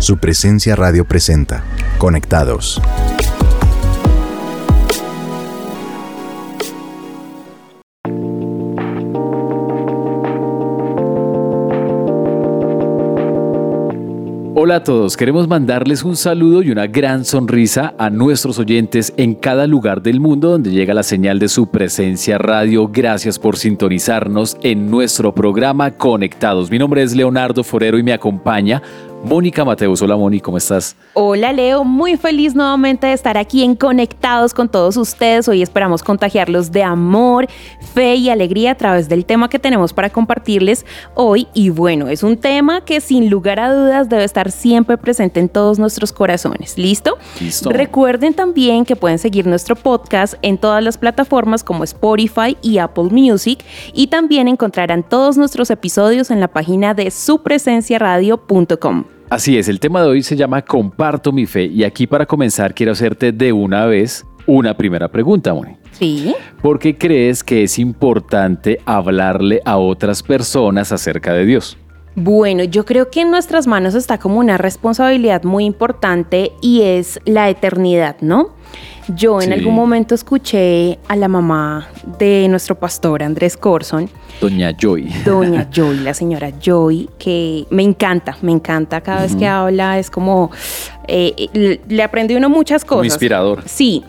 Su presencia radio presenta. Conectados. Hola a todos, queremos mandarles un saludo y una gran sonrisa a nuestros oyentes en cada lugar del mundo donde llega la señal de su presencia radio. Gracias por sintonizarnos en nuestro programa Conectados. Mi nombre es Leonardo Forero y me acompaña Mónica Mateus. Hola Moni, ¿cómo estás? Hola Leo, muy feliz nuevamente de estar aquí en Conectados con todos ustedes. Hoy esperamos contagiarlos de amor, fe y alegría a través del tema que tenemos para compartirles hoy. Y bueno, es un tema que sin lugar a dudas debe estar siempre presente en todos nuestros corazones. ¿Listo? Listo. Recuerden también que pueden seguir nuestro podcast en todas las plataformas como Spotify y Apple Music y también encontrarán todos nuestros episodios en la página de supresenciaradio.com. Así es, el tema de hoy se llama Comparto mi fe y aquí para comenzar quiero hacerte de una vez una primera pregunta, Moni. Sí. ¿Por qué crees que es importante hablarle a otras personas acerca de Dios? Bueno, yo creo que en nuestras manos está como una responsabilidad muy importante y es la eternidad, ¿no? Yo en Sí. algún momento escuché a la mamá de nuestro pastor Andrés Corson, Doña Joy. doña Joy, la señora Joy, que me encanta, me encanta cada vez que habla, es como, eh, le- aprende uno muchas cosas. inspirador. Sí,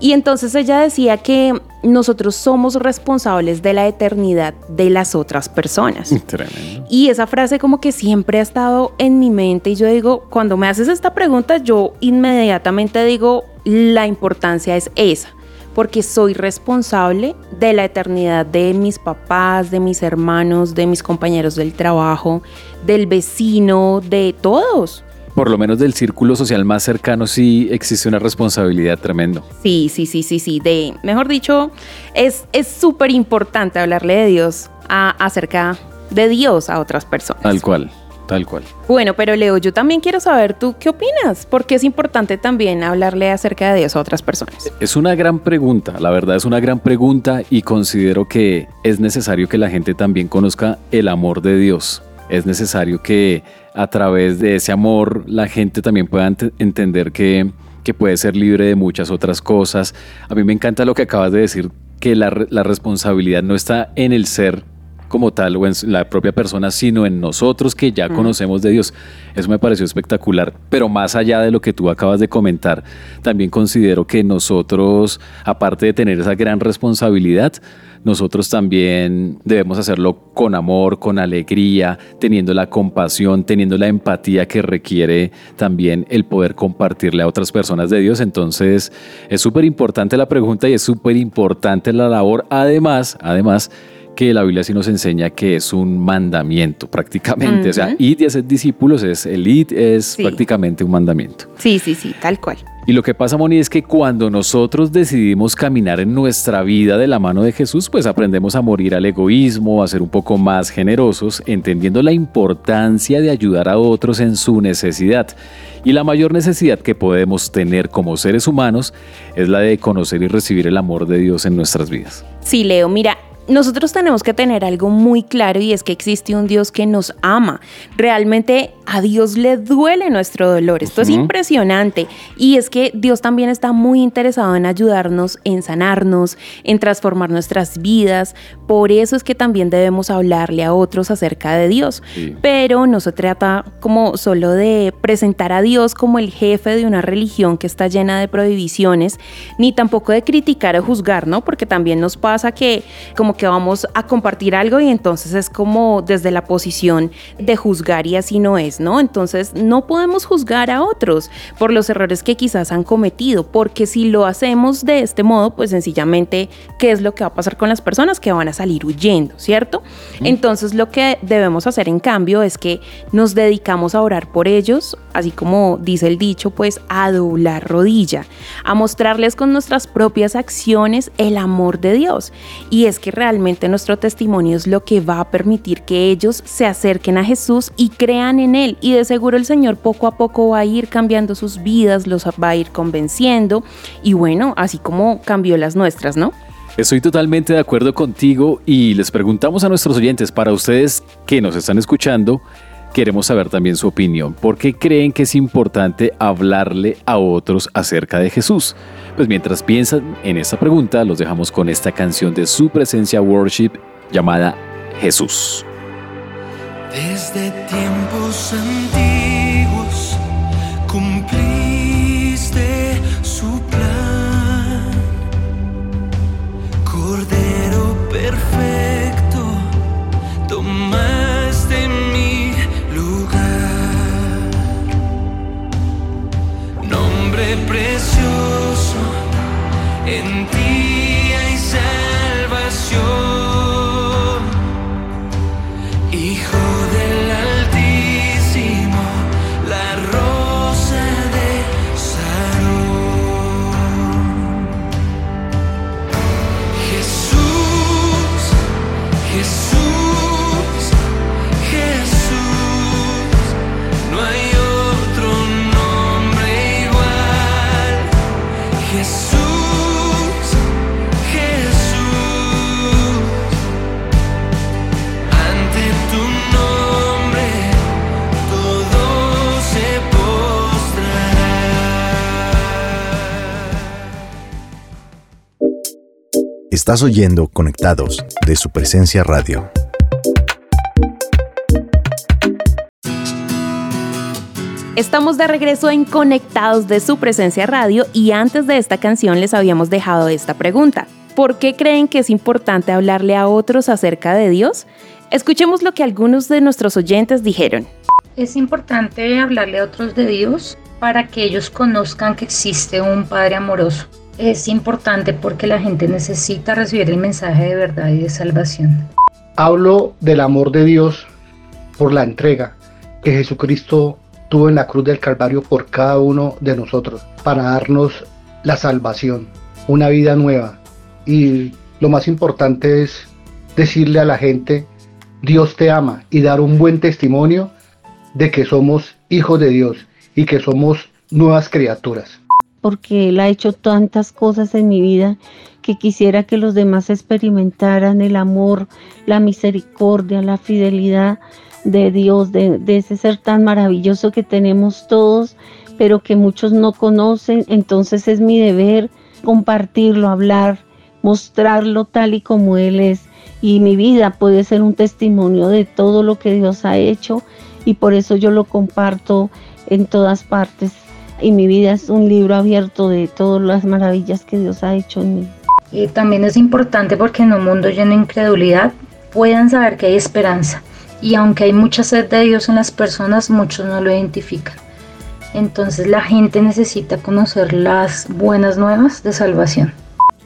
y entonces ella decía que nosotros somos responsables de la eternidad de las otras personas. Tremendo. Y esa frase como que siempre ha estado en mi mente y yo digo, cuando me haces esta pregunta, yo inmediatamente digo, la importancia es esa, porque soy responsable de la eternidad de mis papás, de mis hermanos, de mis compañeros del trabajo, del vecino, de todos. Por lo menos del círculo social más cercano sí existe una responsabilidad tremendo. Sí, sí, sí, sí, sí, de, mejor dicho, es es súper importante hablarle de Dios a- acerca de Dios a otras personas. Tal cual, tal cual. Bueno, pero Leo, yo también quiero saber tú qué opinas, porque es importante también hablarle acerca de Dios a otras personas. Es una gran pregunta, la verdad es una gran pregunta y considero que es necesario que la gente también conozca el amor de Dios. Es necesario que a través de ese amor la gente también pueda ent- entender que, que puede ser libre de muchas otras cosas. A mí me encanta lo que acabas de decir, que la, la responsabilidad no está en el ser como tal o en la propia persona, sino en nosotros que ya conocemos de Dios. Eso me pareció espectacular. Pero más allá de lo que tú acabas de comentar, también considero que nosotros, aparte de tener esa gran responsabilidad, nosotros también debemos hacerlo con amor, con alegría, teniendo la compasión, teniendo la empatía que requiere también el poder compartirle a otras personas de Dios. Entonces, es súper importante la pregunta y es súper importante la labor. Además, además, que la Biblia sí nos enseña que es un mandamiento prácticamente. O sea, id y hacer discípulos es el id es Sí. prácticamente un mandamiento. Sí, sí, sí, tal cual. Y lo que pasa, Moni, es que cuando nosotros decidimos caminar en nuestra vida de la mano de Jesús, pues aprendemos a morir al egoísmo, a ser un poco más generosos, entendiendo la importancia de ayudar a otros en su necesidad. Y la mayor necesidad que podemos tener como seres humanos es la de conocer y recibir el amor de Dios en nuestras vidas. Sí, Leo, mira, nosotros tenemos que tener algo muy claro y es que existe un Dios que nos ama. Realmente a Dios le duele nuestro dolor. Esto es impresionante. Y es que Dios también está muy interesado en ayudarnos, en sanarnos, en transformar nuestras vidas. Por eso es que también debemos hablarle a otros acerca de Dios. Sí. Pero no se trata como solo de presentar a Dios como el jefe de una religión que está llena de prohibiciones, ni tampoco de criticar o juzgar, ¿no? Porque también nos pasa que como que vamos a compartir algo y entonces es como desde la posición de juzgar y así no es, ¿no? Entonces no podemos juzgar a otros por los errores que quizás han cometido, porque si lo hacemos de este modo, pues sencillamente, ¿qué es lo que va a pasar con las personas que van a salir huyendo, ¿cierto? Entonces lo que debemos hacer en cambio es que nos dedicamos a orar por ellos, así como dice el dicho, pues a doblar rodilla, a mostrarles con nuestras propias acciones el amor de Dios. Y es que realmente nuestro testimonio es lo que va a permitir que ellos se acerquen a Jesús y crean en Él. Y de seguro el Señor poco a poco va a ir cambiando sus vidas, los va a ir convenciendo. Y bueno, así como cambió las nuestras, ¿no? Estoy totalmente de acuerdo contigo y les preguntamos a nuestros oyentes, para ustedes que nos están escuchando, queremos saber también su opinión. ¿Por qué creen que es importante hablarle a otros acerca de Jesús? Pues mientras piensan en esta pregunta, los dejamos con esta canción de su presencia worship llamada Jesús. Desde tiempos antiguos cumpliste su plan, Cordero perfecto, tomaste precioso en ti hay salvación. Estás oyendo Conectados de su presencia radio. Estamos de regreso en Conectados de su presencia radio y antes de esta canción les habíamos dejado esta pregunta. ¿Por qué creen que es importante hablarle a otros acerca de Dios? Escuchemos lo que algunos de nuestros oyentes dijeron. Es importante hablarle a otros de Dios para que ellos conozcan que existe un Padre amoroso. Es importante porque la gente necesita recibir el mensaje de verdad y de salvación. Hablo del amor de Dios por la entrega que Jesucristo tuvo en la cruz del Calvario por cada uno de nosotros para darnos la salvación, una vida nueva. Y lo más importante es decirle a la gente, Dios te ama y dar un buen testimonio de que somos hijos de Dios y que somos nuevas criaturas. Porque Él ha hecho tantas cosas en mi vida que quisiera que los demás experimentaran el amor, la misericordia, la fidelidad de Dios, de, de ese ser tan maravilloso que tenemos todos, pero que muchos no conocen. Entonces es mi deber compartirlo, hablar, mostrarlo tal y como Él es. Y mi vida puede ser un testimonio de todo lo que Dios ha hecho y por eso yo lo comparto en todas partes y mi vida es un libro abierto de todas las maravillas que Dios ha hecho en mí. Y también es importante porque en un mundo lleno de incredulidad puedan saber que hay esperanza. Y aunque hay mucha sed de Dios en las personas, muchos no lo identifican. Entonces la gente necesita conocer las buenas nuevas de salvación.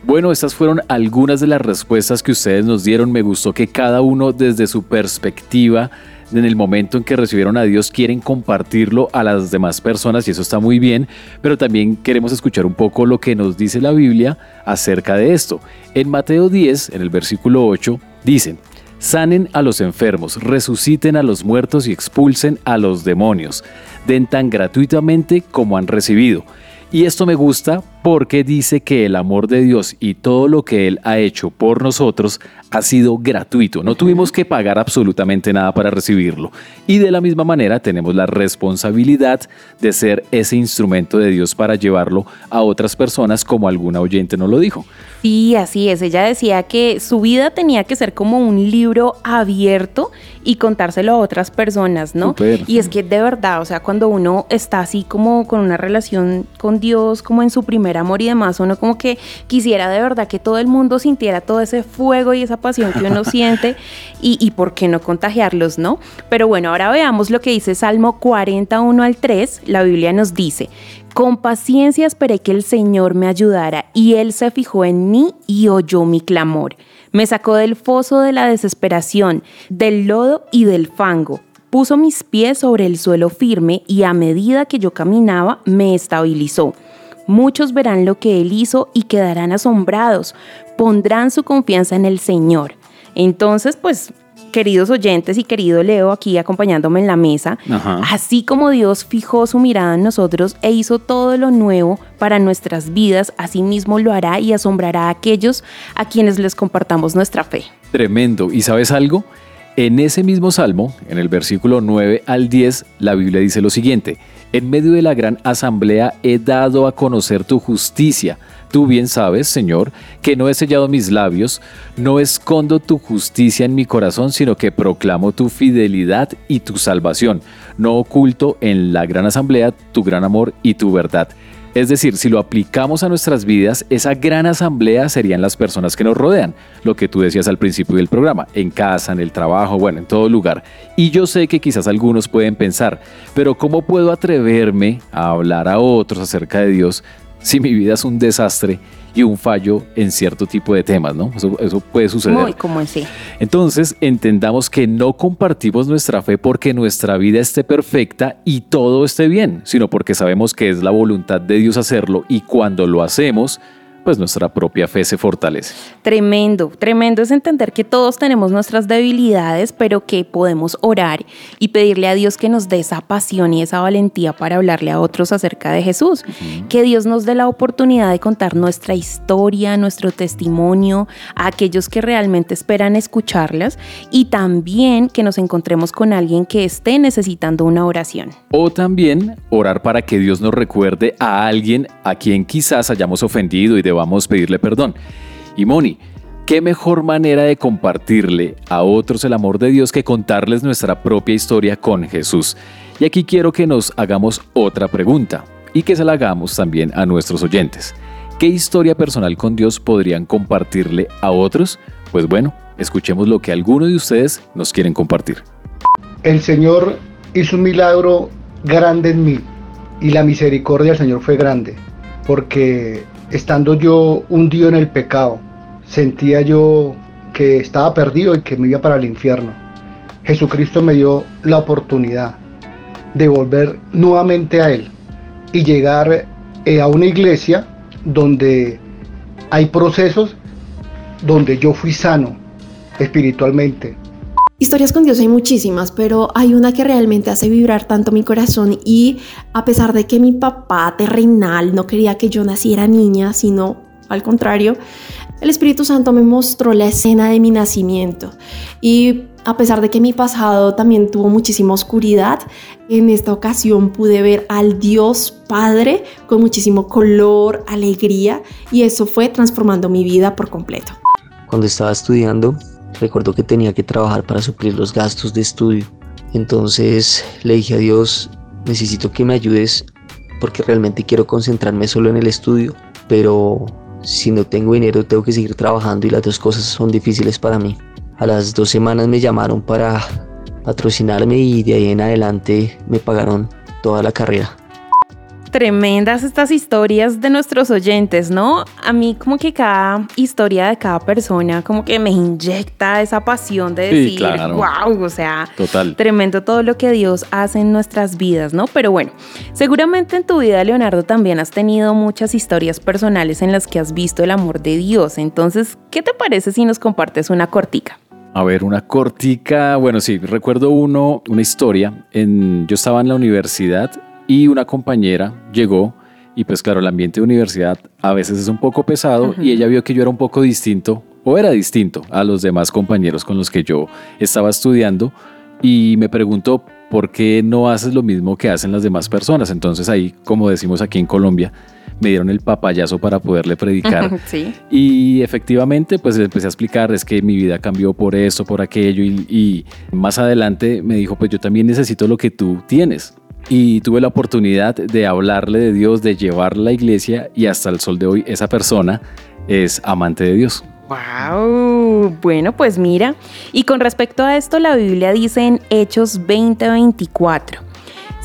Bueno, estas fueron algunas de las respuestas que ustedes nos dieron. Me gustó que cada uno desde su perspectiva, en el momento en que recibieron a Dios, quieren compartirlo a las demás personas y eso está muy bien, pero también queremos escuchar un poco lo que nos dice la Biblia acerca de esto. En Mateo 10, en el versículo 8, dicen, sanen a los enfermos, resuciten a los muertos y expulsen a los demonios, den tan gratuitamente como han recibido. Y esto me gusta porque dice que el amor de Dios y todo lo que Él ha hecho por nosotros ha sido gratuito. No tuvimos que pagar absolutamente nada para recibirlo. Y de la misma manera tenemos la responsabilidad de ser ese instrumento de Dios para llevarlo a otras personas como alguna oyente nos lo dijo. Sí, así es. Ella decía que su vida tenía que ser como un libro abierto y contárselo a otras personas, ¿no? Y es que de verdad, o sea, cuando uno está así como con una relación con Dios, como en su primer amor y demás, uno como que quisiera de verdad que todo el mundo sintiera todo ese fuego y esa pasión que uno siente y, y por qué no contagiarlos, ¿no? Pero bueno, ahora veamos lo que dice Salmo 41 al 3. La Biblia nos dice, con paciencia esperé que el Señor me ayudara y Él se fijó en mí y oyó mi clamor. Me sacó del foso de la desesperación, del lodo y del fango. Puso mis pies sobre el suelo firme y a medida que yo caminaba me estabilizó. Muchos verán lo que Él hizo y quedarán asombrados. Pondrán su confianza en el Señor. Entonces, pues queridos oyentes y querido Leo aquí acompañándome en la mesa, Ajá. así como Dios fijó su mirada en nosotros e hizo todo lo nuevo para nuestras vidas, asimismo lo hará y asombrará a aquellos a quienes les compartamos nuestra fe. Tremendo. ¿Y sabes algo? En ese mismo salmo, en el versículo 9 al 10, la Biblia dice lo siguiente, en medio de la gran asamblea he dado a conocer tu justicia. Tú bien sabes, Señor, que no he sellado mis labios, no escondo tu justicia en mi corazón, sino que proclamo tu fidelidad y tu salvación. No oculto en la gran asamblea tu gran amor y tu verdad. Es decir, si lo aplicamos a nuestras vidas, esa gran asamblea serían las personas que nos rodean, lo que tú decías al principio del programa, en casa, en el trabajo, bueno, en todo lugar. Y yo sé que quizás algunos pueden pensar, pero ¿cómo puedo atreverme a hablar a otros acerca de Dios si mi vida es un desastre y un fallo en cierto tipo de temas, ¿no? Eso, eso puede suceder. Muy como así. Entonces, entendamos que no compartimos nuestra fe porque nuestra vida esté perfecta y todo esté bien, sino porque sabemos que es la voluntad de Dios hacerlo y cuando lo hacemos, pues nuestra propia fe se fortalece. Tremendo, tremendo es entender que todos tenemos nuestras debilidades, pero que podemos orar y pedirle a Dios que nos dé esa pasión y esa valentía para hablarle a otros acerca de Jesús. Que Dios nos dé la oportunidad de contar nuestra historia, nuestro testimonio a aquellos que realmente esperan escucharlas y también que nos encontremos con alguien que esté necesitando una oración. O también orar para que Dios nos recuerde a alguien a quien quizás hayamos ofendido y debamos pedirle perdón. Y Moni, ¿qué mejor manera de compartirle a otros el amor de Dios que contarles nuestra propia historia con Jesús? Y aquí quiero que nos hagamos otra pregunta y que se la hagamos también a nuestros oyentes. ¿Qué historia personal con Dios podrían compartirle a otros? Pues bueno, escuchemos lo que algunos de ustedes nos quieren compartir. El Señor hizo un milagro grande en mí y la misericordia del Señor fue grande, porque estando yo hundido en el pecado, sentía yo que estaba perdido y que me iba para el infierno. Jesucristo me dio la oportunidad de volver nuevamente a Él y llegar eh, a una iglesia donde hay procesos donde yo fui sano espiritualmente, Historias con Dios hay muchísimas, pero hay una que realmente hace vibrar tanto mi corazón y a pesar de que mi papá terrenal no quería que yo naciera niña, sino al contrario, el Espíritu Santo me mostró la escena de mi nacimiento y a pesar de que mi pasado también tuvo muchísima oscuridad, en esta ocasión pude ver al Dios Padre con muchísimo color, alegría y eso fue transformando mi vida por completo. Cuando estaba estudiando, recuerdo que tenía que trabajar para suplir los gastos de estudio. Entonces le dije a Dios, necesito que me ayudes porque realmente quiero concentrarme solo en el estudio, pero si no tengo dinero tengo que seguir trabajando y las dos cosas son difíciles para mí. A las dos semanas me llamaron para patrocinarme y de ahí en adelante me pagaron toda la carrera. Tremendas estas historias de nuestros oyentes, ¿no? A mí como que cada historia de cada persona como que me inyecta esa pasión de Sí, decir, claro. wow, o sea, Total. tremendo todo lo que Dios hace en nuestras vidas, ¿no? Pero bueno, seguramente en tu vida, Leonardo, también has tenido muchas historias personales en las que has visto el amor de Dios. Entonces, ¿qué te parece si nos compartes una cortica? A ver, una cortica. Bueno, sí, recuerdo uno, una historia. En, yo estaba en la universidad y una compañera llegó y pues claro, el ambiente de universidad a veces es un poco pesado y ella vio que yo era un poco distinto o era distinto a los demás compañeros con los que yo estaba estudiando y me preguntó por qué no haces lo mismo que hacen las demás personas. Entonces ahí, como decimos aquí en Colombia, me dieron el papayazo para poderle predicar. sí. Y efectivamente, pues le empecé a explicar, es que mi vida cambió por esto, por aquello, y, y más adelante me dijo, pues yo también necesito lo que tú tienes. Y tuve la oportunidad de hablarle de Dios, de llevarla a la iglesia, y hasta el sol de hoy esa persona es amante de Dios. Wow, bueno, pues mira, y con respecto a esto, la Biblia dice en Hechos 20:24.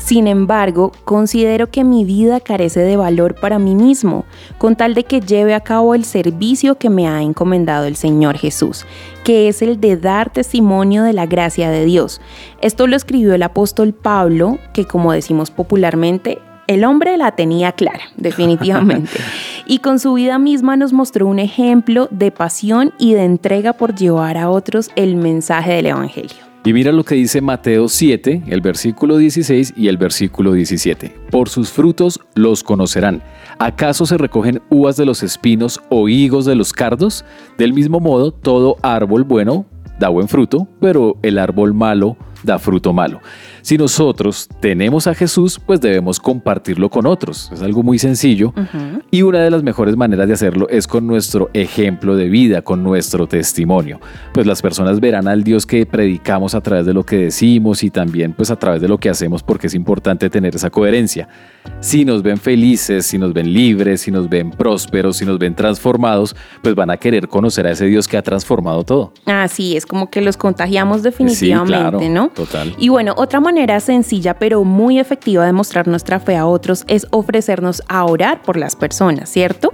Sin embargo, considero que mi vida carece de valor para mí mismo, con tal de que lleve a cabo el servicio que me ha encomendado el Señor Jesús, que es el de dar testimonio de la gracia de Dios. Esto lo escribió el apóstol Pablo, que como decimos popularmente, el hombre la tenía clara, definitivamente. y con su vida misma nos mostró un ejemplo de pasión y de entrega por llevar a otros el mensaje del Evangelio. Y mira lo que dice Mateo 7, el versículo 16 y el versículo 17. Por sus frutos los conocerán. ¿Acaso se recogen uvas de los espinos o higos de los cardos? Del mismo modo, todo árbol bueno da buen fruto, pero el árbol malo da fruto malo. Si nosotros tenemos a Jesús, pues debemos compartirlo con otros. Es algo muy sencillo Ujú. y una de las mejores maneras de hacerlo es con nuestro ejemplo de vida, con nuestro testimonio. Pues las personas verán al Dios que predicamos a través de lo que decimos y también pues a través de lo que hacemos porque es importante tener esa coherencia. Si nos ven felices, si nos ven libres, si nos ven prósperos, si nos ven transformados, pues van a querer conocer a ese Dios que ha transformado todo. Así es, como que los contagiamos definitivamente, sí, claro, ¿no? Total. Y bueno, otra sencilla pero muy efectiva de mostrar nuestra fe a otros es ofrecernos a orar por las personas, ¿cierto?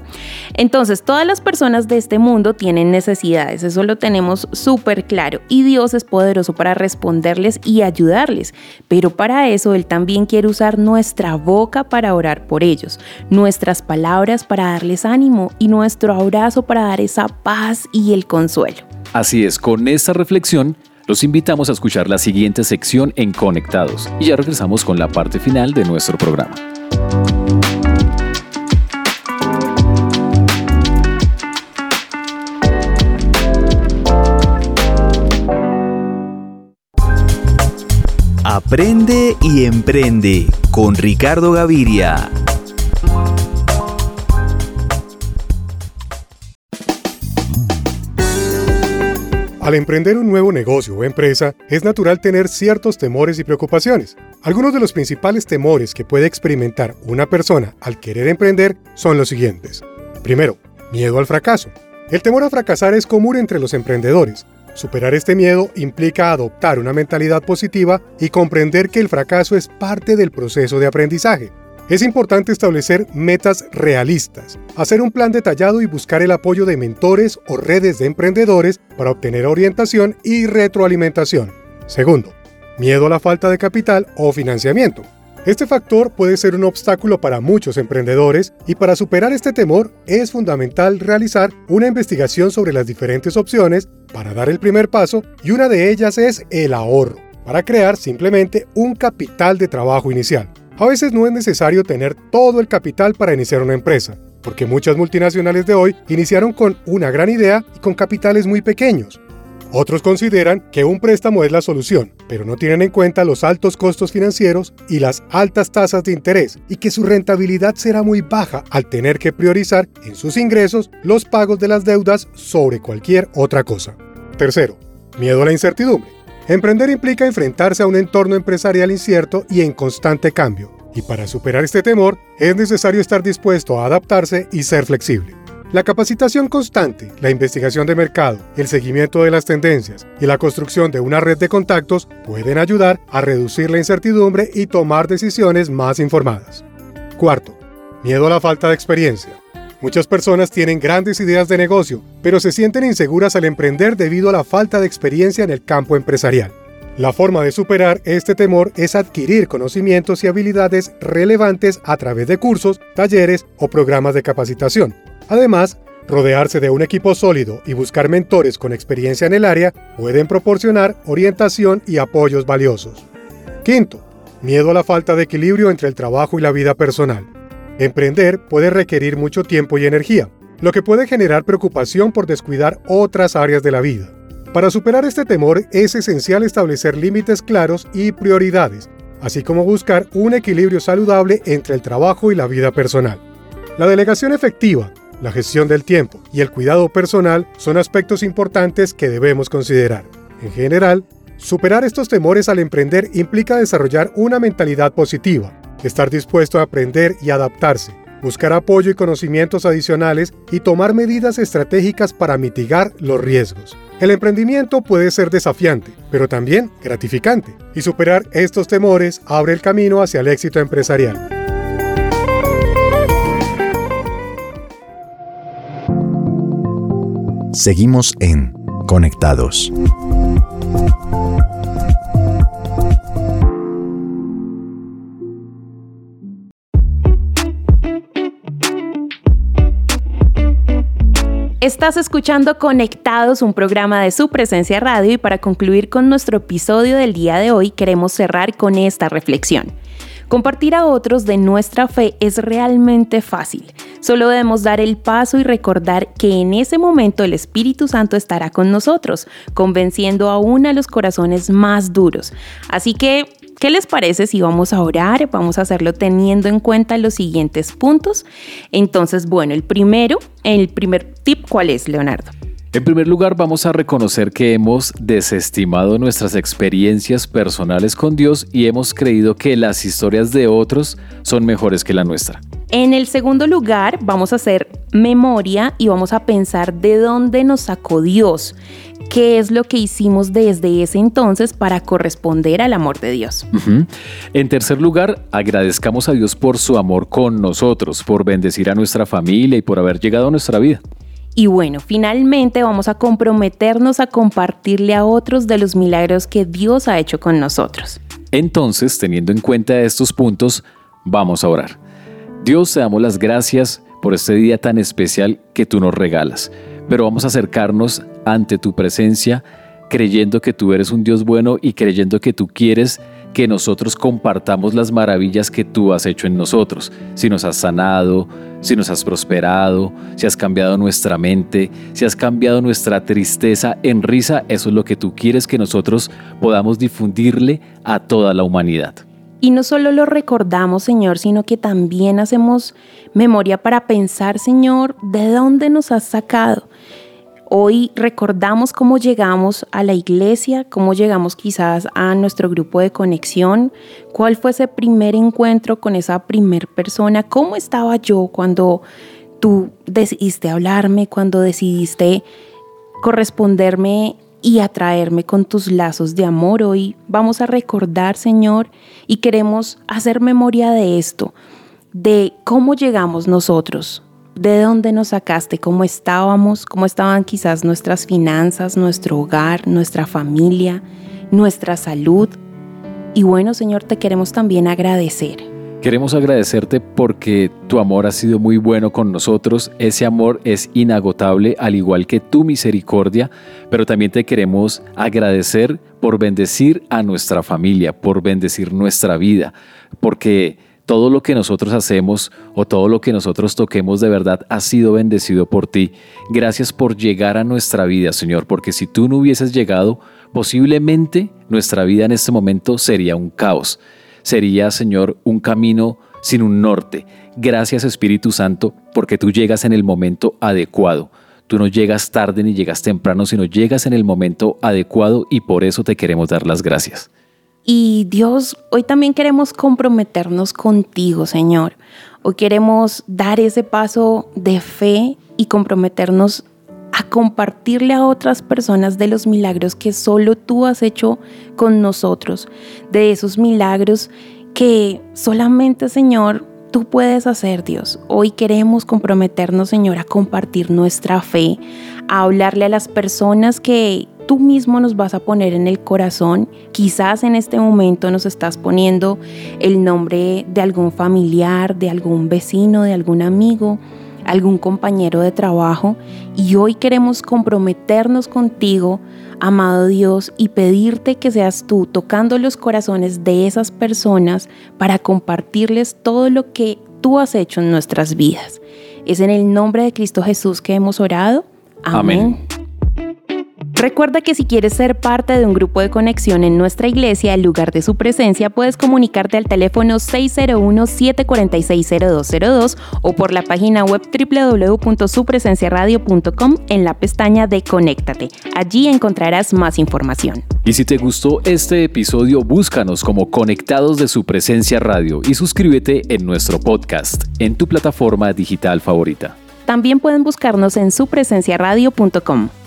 Entonces, todas las personas de este mundo tienen necesidades, eso lo tenemos súper claro, y Dios es poderoso para responderles y ayudarles, pero para eso Él también quiere usar nuestra boca para orar por ellos, nuestras palabras para darles ánimo y nuestro abrazo para dar esa paz y el consuelo. Así es, con esta reflexión los invitamos a escuchar la siguiente sección en Conectados y ya regresamos con la parte final de nuestro programa. Aprende y emprende con Ricardo Gaviria. Al emprender un nuevo negocio o empresa, es natural tener ciertos temores y preocupaciones. Algunos de los principales temores que puede experimentar una persona al querer emprender son los siguientes. Primero, miedo al fracaso. El temor a fracasar es común entre los emprendedores. Superar este miedo implica adoptar una mentalidad positiva y comprender que el fracaso es parte del proceso de aprendizaje. Es importante establecer metas realistas, hacer un plan detallado y buscar el apoyo de mentores o redes de emprendedores para obtener orientación y retroalimentación. Segundo, miedo a la falta de capital o financiamiento. Este factor puede ser un obstáculo para muchos emprendedores y para superar este temor es fundamental realizar una investigación sobre las diferentes opciones para dar el primer paso y una de ellas es el ahorro, para crear simplemente un capital de trabajo inicial. A veces no es necesario tener todo el capital para iniciar una empresa, porque muchas multinacionales de hoy iniciaron con una gran idea y con capitales muy pequeños. Otros consideran que un préstamo es la solución, pero no tienen en cuenta los altos costos financieros y las altas tasas de interés y que su rentabilidad será muy baja al tener que priorizar en sus ingresos los pagos de las deudas sobre cualquier otra cosa. Tercero, miedo a la incertidumbre. Emprender implica enfrentarse a un entorno empresarial incierto y en constante cambio, y para superar este temor es necesario estar dispuesto a adaptarse y ser flexible. La capacitación constante, la investigación de mercado, el seguimiento de las tendencias y la construcción de una red de contactos pueden ayudar a reducir la incertidumbre y tomar decisiones más informadas. Cuarto, miedo a la falta de experiencia. Muchas personas tienen grandes ideas de negocio, pero se sienten inseguras al emprender debido a la falta de experiencia en el campo empresarial. La forma de superar este temor es adquirir conocimientos y habilidades relevantes a través de cursos, talleres o programas de capacitación. Además, rodearse de un equipo sólido y buscar mentores con experiencia en el área pueden proporcionar orientación y apoyos valiosos. Quinto, miedo a la falta de equilibrio entre el trabajo y la vida personal. Emprender puede requerir mucho tiempo y energía, lo que puede generar preocupación por descuidar otras áreas de la vida. Para superar este temor es esencial establecer límites claros y prioridades, así como buscar un equilibrio saludable entre el trabajo y la vida personal. La delegación efectiva, la gestión del tiempo y el cuidado personal son aspectos importantes que debemos considerar. En general, superar estos temores al emprender implica desarrollar una mentalidad positiva, estar dispuesto a aprender y adaptarse, buscar apoyo y conocimientos adicionales y tomar medidas estratégicas para mitigar los riesgos. El emprendimiento puede ser desafiante, pero también gratificante, y superar estos temores abre el camino hacia el éxito empresarial. Seguimos en Conectados. Estás escuchando Conectados, un programa de su presencia radio y para concluir con nuestro episodio del día de hoy queremos cerrar con esta reflexión. Compartir a otros de nuestra fe es realmente fácil. Solo debemos dar el paso y recordar que en ese momento el Espíritu Santo estará con nosotros, convenciendo aún a los corazones más duros. Así que ¿Qué les parece si vamos a orar? Vamos a hacerlo teniendo en cuenta los siguientes puntos. Entonces, bueno, el primero, el primer tip, ¿cuál es, Leonardo? En primer lugar, vamos a reconocer que hemos desestimado nuestras experiencias personales con Dios y hemos creído que las historias de otros son mejores que la nuestra. En el segundo lugar, vamos a hacer memoria y vamos a pensar de dónde nos sacó Dios, qué es lo que hicimos desde ese entonces para corresponder al amor de Dios. En tercer lugar, agradezcamos a Dios por su amor con nosotros, por bendecir a nuestra familia y por haber llegado a nuestra vida. Y bueno, finalmente vamos a comprometernos a compartirle a otros de los milagros que Dios ha hecho con nosotros. Entonces, teniendo en cuenta estos puntos, vamos a orar. Dios, te damos las gracias por este día tan especial que tú nos regalas, pero vamos a acercarnos ante tu presencia creyendo que tú eres un Dios bueno y creyendo que tú quieres que nosotros compartamos las maravillas que tú has hecho en nosotros. Si nos has sanado, si nos has prosperado, si has cambiado nuestra mente, si has cambiado nuestra tristeza en risa, eso es lo que tú quieres que nosotros podamos difundirle a toda la humanidad. Y no solo lo recordamos, Señor, sino que también hacemos memoria para pensar, Señor, de dónde nos has sacado. Hoy recordamos cómo llegamos a la iglesia, cómo llegamos quizás a nuestro grupo de conexión, cuál fue ese primer encuentro con esa primer persona, cómo estaba yo cuando tú decidiste hablarme, cuando decidiste corresponderme y atraerme con tus lazos de amor. Hoy vamos a recordar, Señor, y queremos hacer memoria de esto, de cómo llegamos nosotros, de dónde nos sacaste, cómo estábamos, cómo estaban quizás nuestras finanzas, nuestro hogar, nuestra familia, nuestra salud. Y bueno, Señor, te queremos también agradecer. Queremos agradecerte porque tu amor ha sido muy bueno con nosotros. Ese amor es inagotable, al igual que tu misericordia, pero también te queremos agradecer por bendecir a nuestra familia, por bendecir nuestra vida, porque todo lo que nosotros hacemos o todo lo que nosotros toquemos de verdad ha sido bendecido por ti. Gracias por llegar a nuestra vida, Señor, porque si tú no hubieses llegado, posiblemente nuestra vida en este momento sería un caos. Sería, Señor, un camino sin un norte. Gracias, Espíritu Santo, porque tú llegas en el momento adecuado. Tú no llegas tarde ni llegas temprano, sino llegas en el momento adecuado y por eso te queremos dar las gracias. Y Dios, hoy también queremos comprometernos contigo, Señor. Hoy queremos dar ese paso de fe y comprometernos a compartirle a otras personas de los milagros que solo tú has hecho con nosotros, de esos milagros que solamente, Señor, tú puedes hacer, Dios. Hoy queremos comprometernos, Señor, a compartir nuestra fe, a hablarle a las personas que tú mismo nos vas a poner en el corazón. Quizás en este momento nos estás poniendo el nombre de algún familiar, de algún vecino, de algún amigo, algún compañero de trabajo. Y hoy queremos comprometernos contigo, amado Dios, y pedirte que seas tú tocando los corazones de esas personas para compartirles todo lo que tú has hecho en nuestras vidas. Es en el nombre de Cristo Jesús que hemos orado. Amén. Recuerda que si quieres ser parte de un grupo de conexión en nuestra iglesia, en lugar de su presencia, puedes comunicarte al teléfono 601-746-0202 o por la página web www.supresenciaradio.com en la pestaña de Conéctate. Allí encontrarás más información. Y si te gustó este episodio, búscanos como Conectados de su Presencia Radio y suscríbete en nuestro podcast en tu plataforma digital favorita. También pueden buscarnos en supresenciaradio.com.